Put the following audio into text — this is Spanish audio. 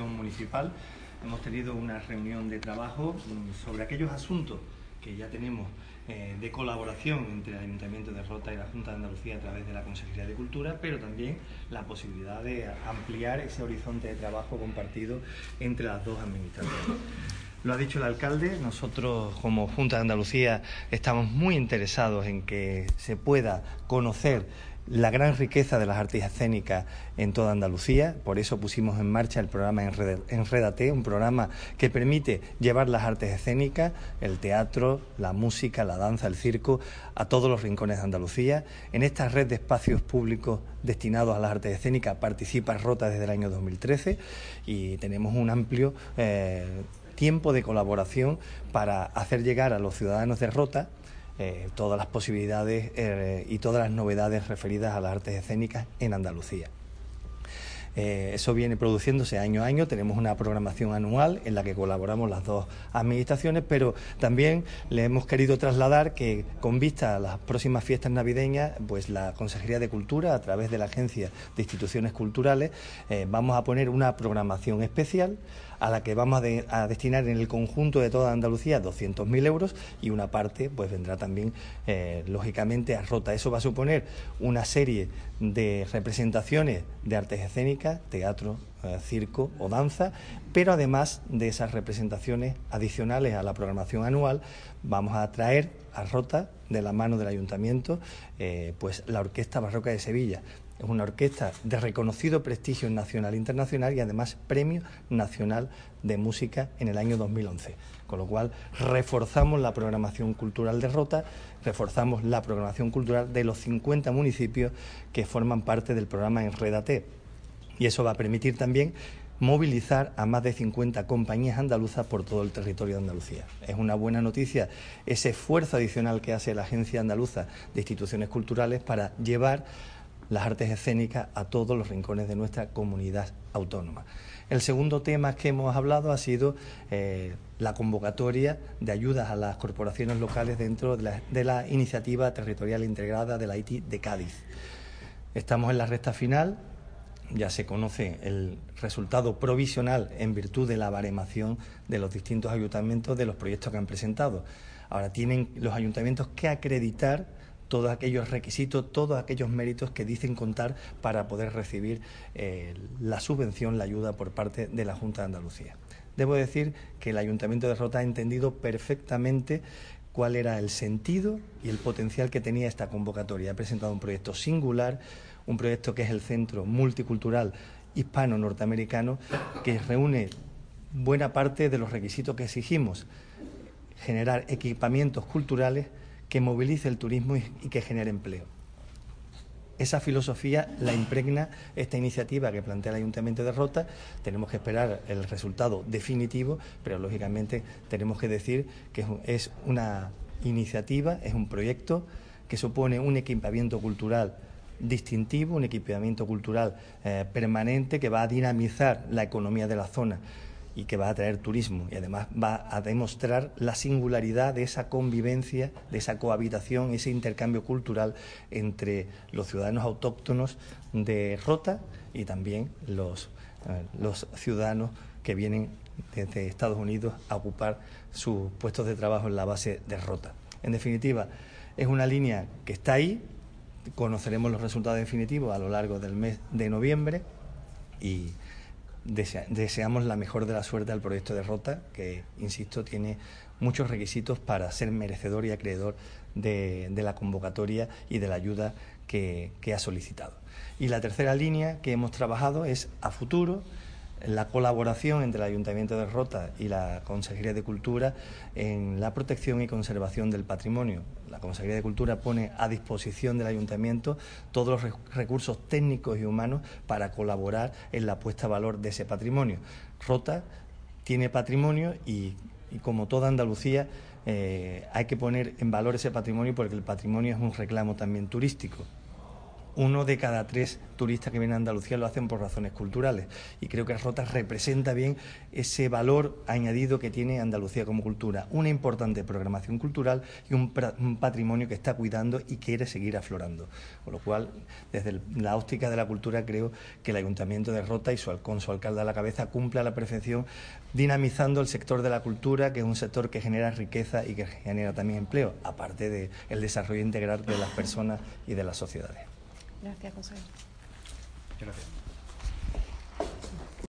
Municipal hemos tenido una reunión de trabajo mm, sobre aquellos asuntos que ya tenemos eh, de colaboración entre el Ayuntamiento de Rota y la Junta de Andalucía a través de la Consejería de Cultura, pero también la posibilidad de ampliar ese horizonte de trabajo compartido entre las dos administraciones. Lo ha dicho el alcalde, nosotros como Junta de Andalucía estamos muy interesados en que se pueda conocer la gran riqueza de las artes escénicas en toda Andalucía. Por eso pusimos en marcha el programa Enredate, un programa que permite llevar las artes escénicas, el teatro, la música, la danza, el circo, a todos los rincones de Andalucía. En esta red de espacios públicos destinados a las artes escénicas participa Rota desde el año 2013 y tenemos un amplio eh, tiempo de colaboración para hacer llegar a los ciudadanos de Rota eh, todas las posibilidades eh, y todas las novedades referidas a las artes escénicas en Andalucía. Eh, eso viene produciéndose año a año, tenemos una programación anual en la que colaboramos las dos administraciones, pero también le hemos querido trasladar que con vista a las próximas fiestas navideñas, pues la Consejería de Cultura, a través de la Agencia de Instituciones Culturales, vamos a poner una programación especial a la que vamos a, destinar en el conjunto de toda Andalucía 200.000 euros y una parte pues vendrá también eh, lógicamente a Rota. Eso va a suponer una serie de representaciones de artes escénicas, teatro, eh, circo o danza, pero además de esas representaciones adicionales a la programación anual, vamos a traer a Rota de la mano del ayuntamiento eh, pues la Orquesta Barroca de Sevilla es una orquesta de reconocido prestigio nacional e internacional y además Premio Nacional de Música en el año 2011. Con lo cual reforzamos la programación cultural de Rota, reforzamos la programación cultural de los 50 municipios que forman parte del programa Enredate. Y eso va a permitir también movilizar a más de 50 compañías andaluzas por todo el territorio de Andalucía. Es una buena noticia ese esfuerzo adicional que hace la Agencia Andaluza de Instituciones Culturales para llevar las artes escénicas a todos los rincones de nuestra comunidad autónoma. El segundo tema que hemos hablado ha sido eh, la convocatoria de ayudas a las corporaciones locales dentro de la, iniciativa territorial integrada de la Haití de Cádiz. Estamos en la recta final, ya se conoce el resultado provisional en virtud de la baremación de los distintos ayuntamientos de los proyectos que han presentado. Ahora tienen los ayuntamientos que acreditar todos aquellos requisitos, todos aquellos méritos que dicen contar para poder recibir eh, la subvención, la ayuda por parte de la Junta de Andalucía. Debo decir que el Ayuntamiento de Rota ha entendido perfectamente cuál era el sentido y el potencial que tenía esta convocatoria. Ha presentado un proyecto singular, un proyecto que es el Centro Multicultural Hispano-Norteamericano, que reúne buena parte de los requisitos que exigimos. Generar equipamientos culturales que movilice el turismo y, que genere empleo. Esa filosofía la impregna esta iniciativa que plantea el Ayuntamiento de Rota. Tenemos que esperar el resultado definitivo, pero lógicamente tenemos que decir que es una iniciativa, es un proyecto que supone un equipamiento cultural distintivo, un equipamiento cultural eh, permanente que va a dinamizar la economía de la zona y que va a traer turismo y además va a demostrar la singularidad de esa convivencia, de esa cohabitación, ese intercambio cultural entre los ciudadanos autóctonos de Rota y también los, eh, los ciudadanos que vienen desde Estados Unidos a ocupar sus puestos de trabajo en la base de Rota. En definitiva, es una línea que está ahí, conoceremos los resultados definitivos a lo largo del mes de noviembre y deseamos la mejor de la suerte al proyecto de Rota, que, insisto, tiene muchos requisitos para ser merecedor y acreedor de, la convocatoria y de la ayuda que ha solicitado. Y la tercera línea que hemos trabajado es a futuro, la colaboración entre el Ayuntamiento de Rota y la Consejería de Cultura en la protección y conservación del patrimonio. La Consejería de Cultura pone a disposición del Ayuntamiento todos los recursos técnicos y humanos para colaborar en la puesta a valor de ese patrimonio. Rota tiene patrimonio y, como toda Andalucía, eh, hay que poner en valor ese patrimonio porque el patrimonio es un reclamo también turístico. Uno de cada tres turistas que vienen a Andalucía lo hacen por razones culturales. Y creo que Rota representa bien ese valor añadido que tiene Andalucía como cultura. Una importante programación cultural y un, patrimonio que está cuidando y quiere seguir aflorando. Con lo cual, desde la óptica de la cultura, creo que el Ayuntamiento de Rota y su, con su alcalde a la cabeza cumple a la perfección dinamizando el sector de la cultura, que es un sector que genera riqueza y que genera también empleo, aparte del desarrollo integral de las personas y de las sociedades. Gracias, José. Gracias.